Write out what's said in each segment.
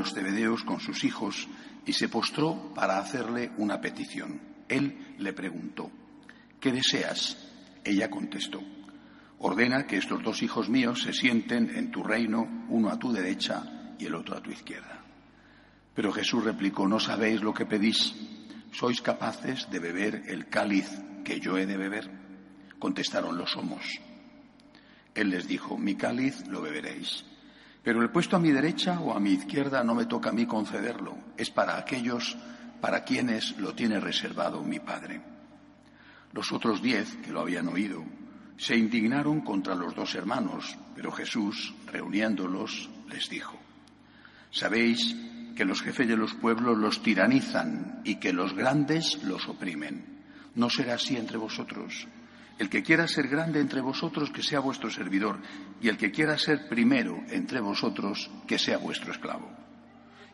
los Cebedeos con sus hijos y se postró para hacerle una petición. Él le preguntó, ¿qué deseas? Ella contestó, ordena que estos dos hijos míos se sienten en tu reino, uno a tu derecha y el otro a tu izquierda. Pero Jesús replicó, no sabéis lo que pedís. ¿Sois capaces de beber el cáliz que yo he de beber? Contestaron, lo somos. Él les dijo, mi cáliz lo beberéis. Pero el puesto a mi derecha o a mi izquierda no me toca a mí concederlo, es para aquellos para quienes lo tiene reservado mi Padre. Los otros diez que lo habían oído se indignaron contra los dos hermanos, pero Jesús, reuniéndolos, les dijo, Sabéis que los jefes de los pueblos los tiranizan y que los grandes los oprimen. No será así entre vosotros. El que quiera ser grande entre vosotros, que sea vuestro servidor, y el que quiera ser primero entre vosotros, que sea vuestro esclavo.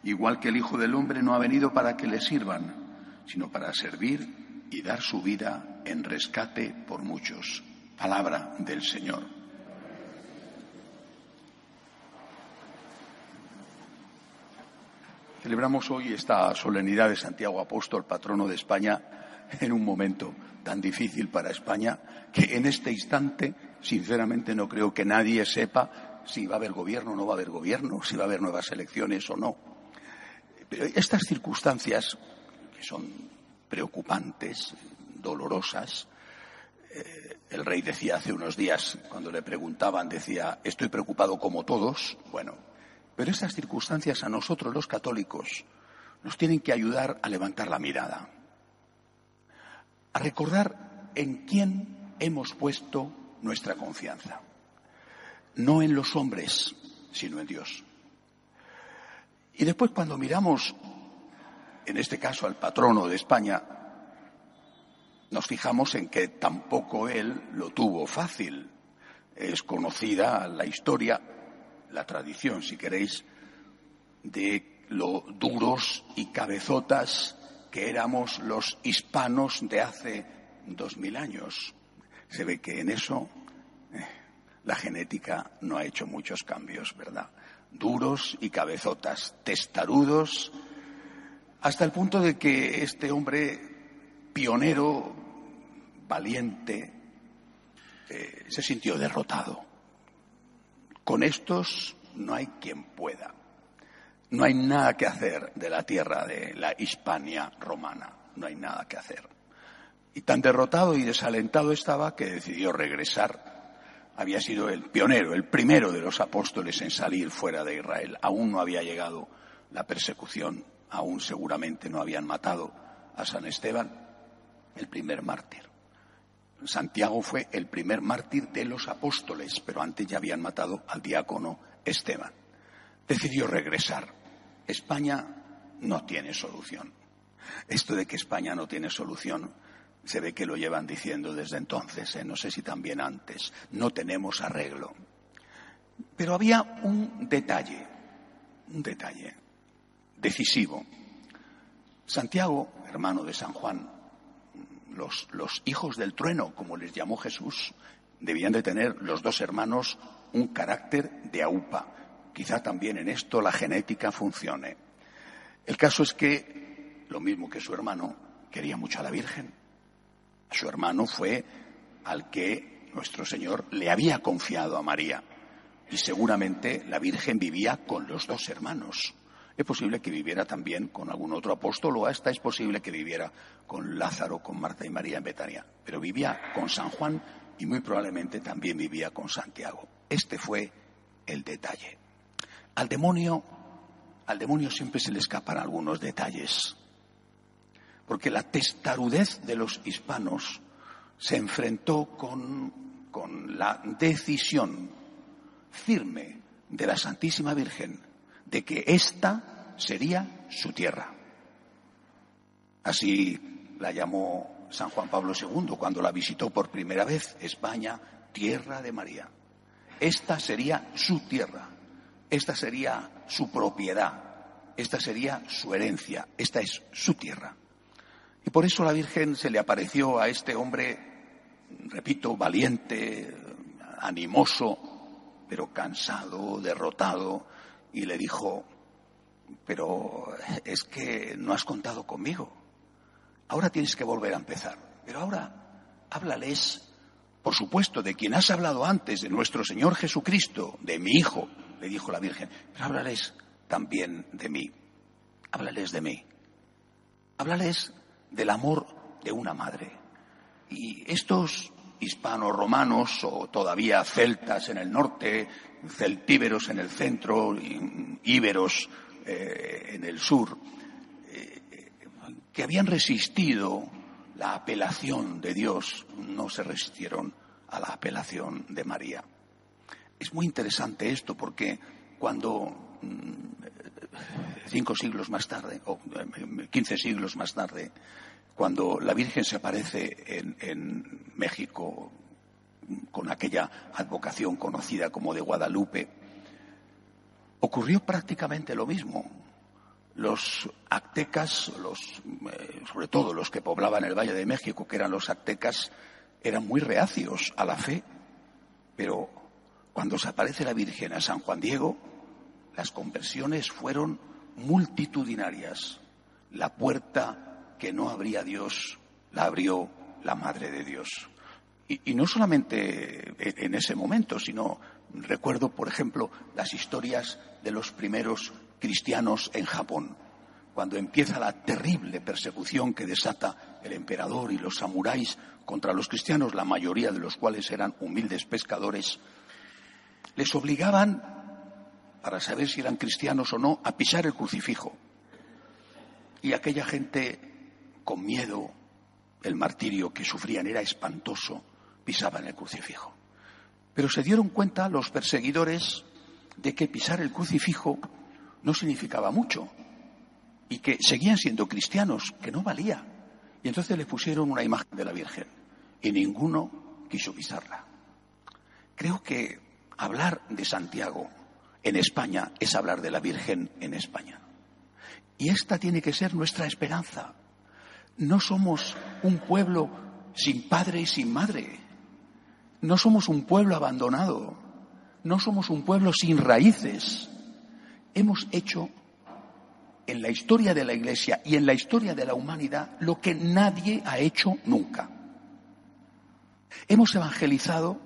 Igual que el Hijo del Hombre no ha venido para que le sirvan, sino para servir y dar su vida en rescate por muchos. Palabra del Señor. Celebramos hoy esta solemnidad de Santiago Apóstol, patrono de España, en un momento tan difícil para España que en este instante, sinceramente, no creo que nadie sepa si va a haber gobierno o no va a haber gobierno, si va a haber nuevas elecciones o no. Pero estas circunstancias, que son preocupantes, dolorosas, eh, el rey decía hace unos días, cuando le preguntaban, decía, estoy preocupado como todos. Bueno, pero estas circunstancias a nosotros los católicos nos tienen que ayudar a levantar la mirada a recordar en quién hemos puesto nuestra confianza. No en los hombres, sino en Dios. Y después cuando miramos, en este caso al patrono de España, nos fijamos en que tampoco él lo tuvo fácil. Es conocida la historia, la tradición, si queréis, de lo duros y cabezotas que éramos los hispanos de hace dos mil años. Se ve que en eso eh, la genética no ha hecho muchos cambios, ¿verdad? Duros y cabezotas, testarudos, hasta el punto de que este hombre pionero, valiente, eh, se sintió derrotado. Con estos no hay quien pueda. No hay nada que hacer de la tierra de la Hispania romana, no hay nada que hacer. Y tan derrotado y desalentado estaba que decidió regresar. Había sido el pionero, el primero de los apóstoles en salir fuera de Israel. Aún no había llegado la persecución, aún seguramente no habían matado a San Esteban, el primer mártir. Santiago fue el primer mártir de los apóstoles, pero antes ya habían matado al diácono Esteban decidió regresar. España no tiene solución. Esto de que España no tiene solución se ve que lo llevan diciendo desde entonces, ¿eh? no sé si también antes. No tenemos arreglo. Pero había un detalle, un detalle decisivo. Santiago, hermano de San Juan, los, los hijos del trueno, como les llamó Jesús, debían de tener los dos hermanos un carácter de aupa, Quizá también en esto la genética funcione. El caso es que, lo mismo que su hermano, quería mucho a la Virgen. Su hermano fue al que nuestro Señor le había confiado a María. Y seguramente la Virgen vivía con los dos hermanos. Es posible que viviera también con algún otro apóstol o hasta es posible que viviera con Lázaro, con Marta y María en Betania. Pero vivía con San Juan y muy probablemente también vivía con Santiago. Este fue el detalle. Al demonio, al demonio siempre se le escapan algunos detalles, porque la testarudez de los hispanos se enfrentó con, con la decisión firme de la Santísima Virgen de que esta sería su tierra. Así la llamó San Juan Pablo II cuando la visitó por primera vez, España, tierra de María. Esta sería su tierra. Esta sería su propiedad, esta sería su herencia, esta es su tierra. Y por eso la Virgen se le apareció a este hombre, repito, valiente, animoso, pero cansado, derrotado, y le dijo, pero es que no has contado conmigo. Ahora tienes que volver a empezar. Pero ahora háblales, por supuesto, de quien has hablado antes, de nuestro Señor Jesucristo, de mi Hijo, le dijo la Virgen. Pero háblales también de mí. Háblales de mí. Háblales del amor de una madre. Y estos hispanos romanos o todavía celtas en el norte, celtíberos en el centro, íberos eh, en el sur, eh, que habían resistido la apelación de Dios, no se resistieron a la apelación de María. Es muy interesante esto porque cuando mm, cinco siglos más tarde, o eh, quince siglos más tarde, cuando la Virgen se aparece en, México con aquella advocación conocida como de Guadalupe, ocurrió prácticamente lo mismo. Los aztecas, los, eh, sobre todo los que poblaban el Valle de México, que eran los aztecas, eran muy reacios a la fe, pero cuando se aparece la Virgen a San Juan Diego, las conversiones fueron multitudinarias. La puerta que no habría Dios, la abrió la Madre de Dios. Y, no solamente en ese momento, sino recuerdo, por ejemplo, las historias de los primeros cristianos en Japón, cuando empieza la terrible persecución que desata el emperador y los samuráis contra los cristianos, la mayoría de los cuales eran humildes pescadores, les obligaban, para saber si eran cristianos o no, a pisar el crucifijo. Y aquella gente con miedo, el martirio que sufrían era espantoso, pisaban el crucifijo. Pero se dieron cuenta los perseguidores de que pisar el crucifijo no significaba mucho y que seguían siendo cristianos, que no valía. Y entonces le pusieron una imagen de la Virgen y ninguno quiso pisarla. Creo que hablar de Santiago en España es hablar de la Virgen en España. Y esta tiene que ser nuestra esperanza. No somos un pueblo sin padre y sin madre. No somos un pueblo abandonado. No somos un pueblo sin raíces. Hemos hecho en la historia de la Iglesia y en la historia de la humanidad lo que nadie ha hecho nunca. Hemos evangelizado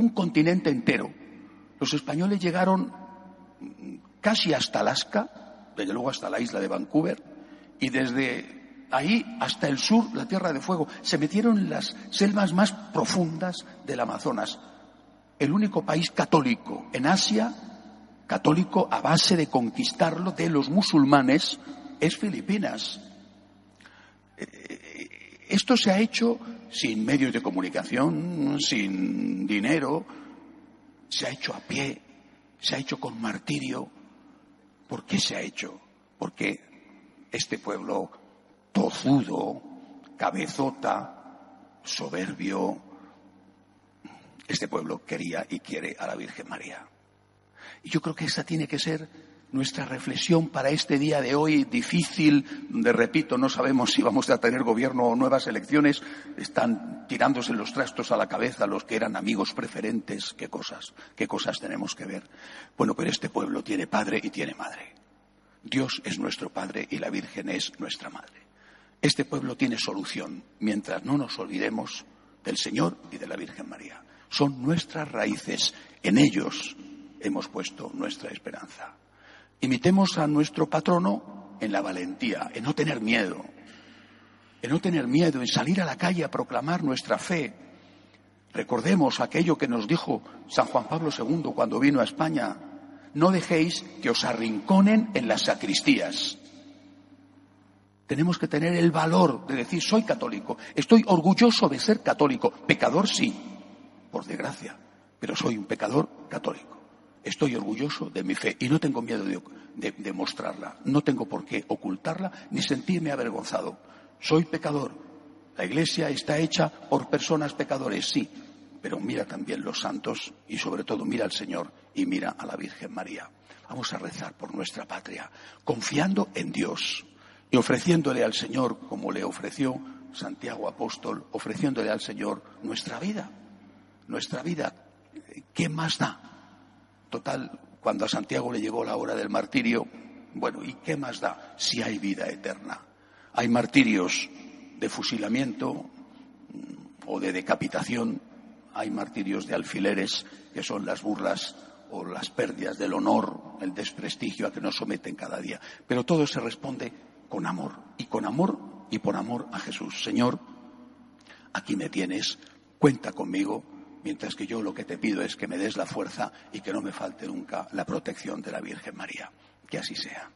un continente entero. Los españoles llegaron casi hasta Alaska, desde luego hasta la isla de Vancouver, y desde ahí hasta el sur, la Tierra de Fuego. Se metieron en las selvas más profundas del Amazonas. El único país católico en Asia, católico a base de conquistarlo de los musulmanes, es Filipinas. Eh, esto se ha hecho sin medios de comunicación, sin dinero, se ha hecho a pie, se ha hecho con martirio. ¿Por qué se ha hecho? Porque este pueblo tozudo, cabezota, soberbio. Este pueblo quería y quiere a la Virgen María. Y yo creo que esa tiene que ser nuestra reflexión para este día de hoy difícil, donde, repito, no sabemos si vamos a tener gobierno o nuevas elecciones, están tirándose los trastos a la cabeza los que eran amigos preferentes, qué cosas, qué cosas tenemos que ver. Bueno, pero este pueblo tiene padre y tiene madre. Dios es nuestro padre y la Virgen es nuestra madre. Este pueblo tiene solución mientras no nos olvidemos del Señor y de la Virgen María. Son nuestras raíces. En ellos hemos puesto nuestra esperanza. Imitemos a nuestro patrono en la valentía, en no tener miedo, en no tener miedo, en salir a la calle a proclamar nuestra fe. Recordemos aquello que nos dijo San Juan Pablo II cuando vino a España. No dejéis que os arrinconen en las sacristías. Tenemos que tener el valor de decir, soy católico, estoy orgulloso de ser católico, pecador sí, por desgracia, pero soy un pecador católico. Estoy orgulloso de mi fe y no tengo miedo de, mostrarla, no tengo por qué ocultarla ni sentirme avergonzado. Soy pecador. La iglesia está hecha por personas pecadores, sí, pero mira también los santos y sobre todo mira al Señor y mira a la Virgen María. Vamos a rezar por nuestra patria, confiando en Dios, y ofreciéndole al Señor, como le ofreció Santiago Apóstol, ofreciéndole al Señor nuestra vida. Nuestra vida, ¿qué más da? Total, cuando a Santiago le llegó la hora del martirio, Bueno, ¿y qué más da si hay vida eterna? Hay martirios de fusilamiento mm, o de decapitación, hay martirios de alfileres, que son las burlas o las pérdidas del honor, el desprestigio a que nos someten cada día. Pero todo se responde con amor, y con amor y por amor a Jesús. Señor, aquí me tienes, cuenta conmigo, mientras que yo lo que te pido es que me des la fuerza y que no me falte nunca la protección de la Virgen María. Que así sea.